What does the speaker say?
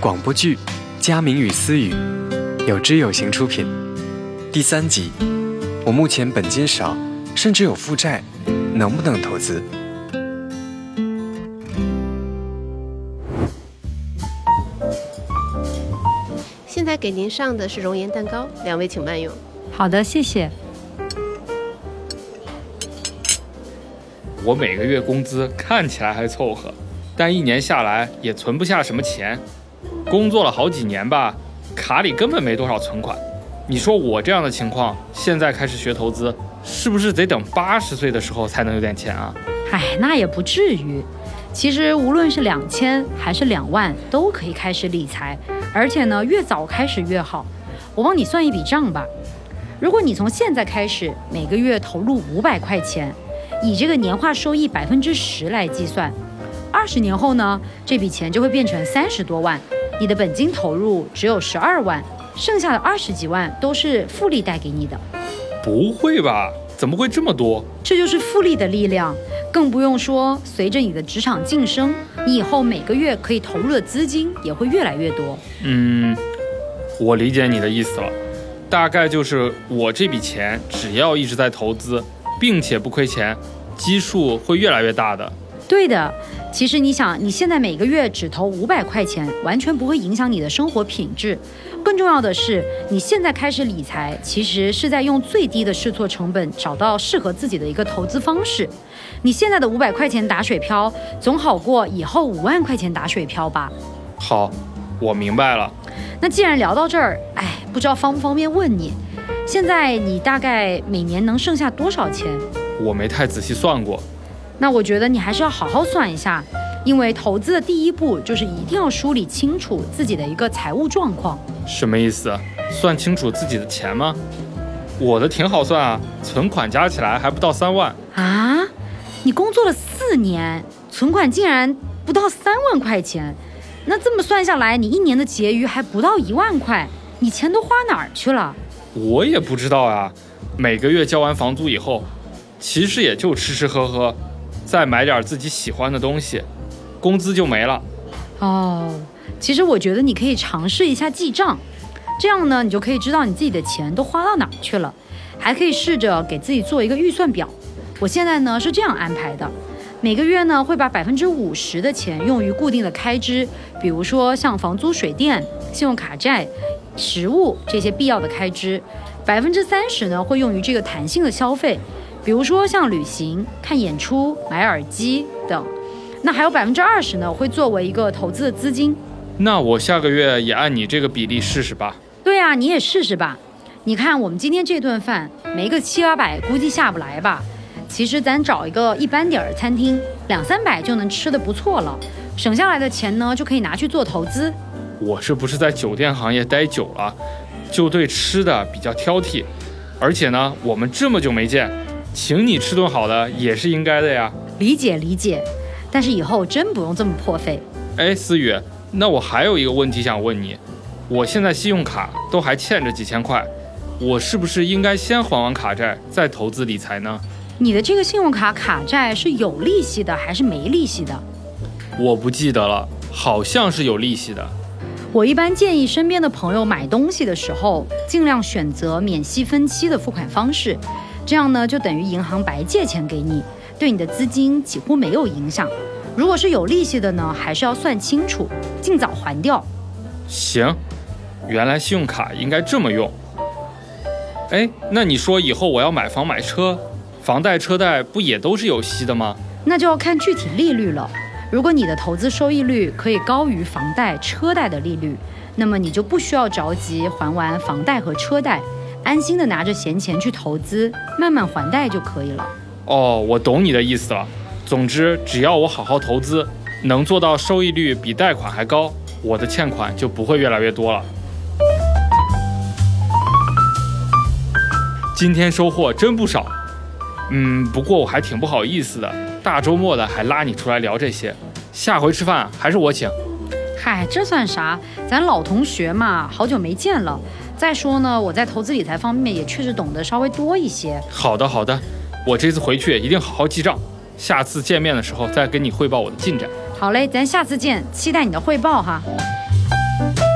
广播剧《佳明与思雨》，有知有行出品，第三集。我目前本金少，甚至有负债，能不能投资？现在给您上的是熔岩蛋糕，两位请慢用。好的，谢谢。我每个月工资看起来还凑合，但一年下来也存不下什么钱。工作了好几年吧，卡里根本没多少存款。你说我这样的情况，现在开始学投资，是不是得等八十岁的时候才能有点钱啊？哎，那也不至于。其实无论是两千还是两万，都可以开始理财，而且呢，越早开始越好。我帮你算一笔账吧。如果你从现在开始，每个月投入五百块钱，以这个年化收益百分之十来计算，二十年后呢，这笔钱就会变成三十多万。你的本金投入只有十二万，剩下的二十几万都是复利带给你的。不会吧？怎么会这么多？这就是复利的力量。更不用说，随着你的职场晋升，你以后每个月可以投入的资金也会越来越多。嗯，我理解你的意思了，大概就是我这笔钱只要一直在投资，并且不亏钱，基数会越来越大的。对的。其实你想，你现在每个月只投五百块钱，完全不会影响你的生活品质。更重要的是，你现在开始理财，其实是在用最低的试错成本找到适合自己的一个投资方式。你现在的五百块钱打水漂，总好过以后五万块钱打水漂吧？好，我明白了。那既然聊到这儿，哎，不知道方不方便问你，现在你大概每年能剩下多少钱？我没太仔细算过。那我觉得你还是要好好算一下，因为投资的第一步就是一定要梳理清楚自己的一个财务状况。什么意思？算清楚自己的钱吗？我的挺好算啊，存款加起来还不到三万啊！你工作了四年，存款竟然不到三万块钱，那这么算下来，你一年的结余还不到一万块，你钱都花哪儿去了？我也不知道啊，每个月交完房租以后，其实也就吃吃喝喝。再买点自己喜欢的东西，工资就没了。哦，其实我觉得你可以尝试一下记账，这样呢，你就可以知道你自己的钱都花到哪去了，还可以试着给自己做一个预算表。我现在呢是这样安排的，每个月呢会把百分之五十的钱用于固定的开支，比如说像房租、水电、信用卡债、食物这些必要的开支，百分之三十呢会用于这个弹性的消费。比如说像旅行、看演出、买耳机等，那还有百分之二十呢，会作为一个投资的资金。那我下个月也按你这个比例试试吧。对呀，你也试试吧。你看我们今天这顿饭，没个七八百估计下不来吧？其实咱找一个一般点儿的餐厅，两三百就能吃的不错了。省下来的钱呢，就可以拿去做投资。我是不是在酒店行业待久了，就对吃的比较挑剔？而且呢，我们这么久没见。请你吃顿好的也是应该的呀，理解理解，但是以后真不用这么破费。哎，思雨，那我还有一个问题想问你，我现在信用卡都还欠着几千块，我是不是应该先还完卡债再投资理财呢？你的这个信用卡卡债是有利息的还是没利息的？我不记得了，好像是有利息的。我一般建议身边的朋友买东西的时候，尽量选择免息分期的付款方式。这样呢，就等于银行白借钱给你，对你的资金几乎没有影响。如果是有利息的呢，还是要算清楚，尽早还掉。行，原来信用卡应该这么用。哎，那你说以后我要买房买车，房贷车贷不也都是有息的吗？那就要看具体利率了。如果你的投资收益率可以高于房贷车贷的利率，那么你就不需要着急还完房贷和车贷。安心的拿着闲钱去投资，慢慢还贷就可以了。哦，我懂你的意思了。总之，只要我好好投资，能做到收益率比贷款还高，我的欠款就不会越来越多了。今天收获真不少。嗯，不过我还挺不好意思的，大周末的还拉你出来聊这些。下回吃饭还是我请。嗨，这算啥？咱老同学嘛，好久没见了。再说呢，我在投资理财方面也确实懂得稍微多一些。好的，好的，我这次回去一定好好记账，下次见面的时候再跟你汇报我的进展。好嘞，咱下次见，期待你的汇报哈。拜。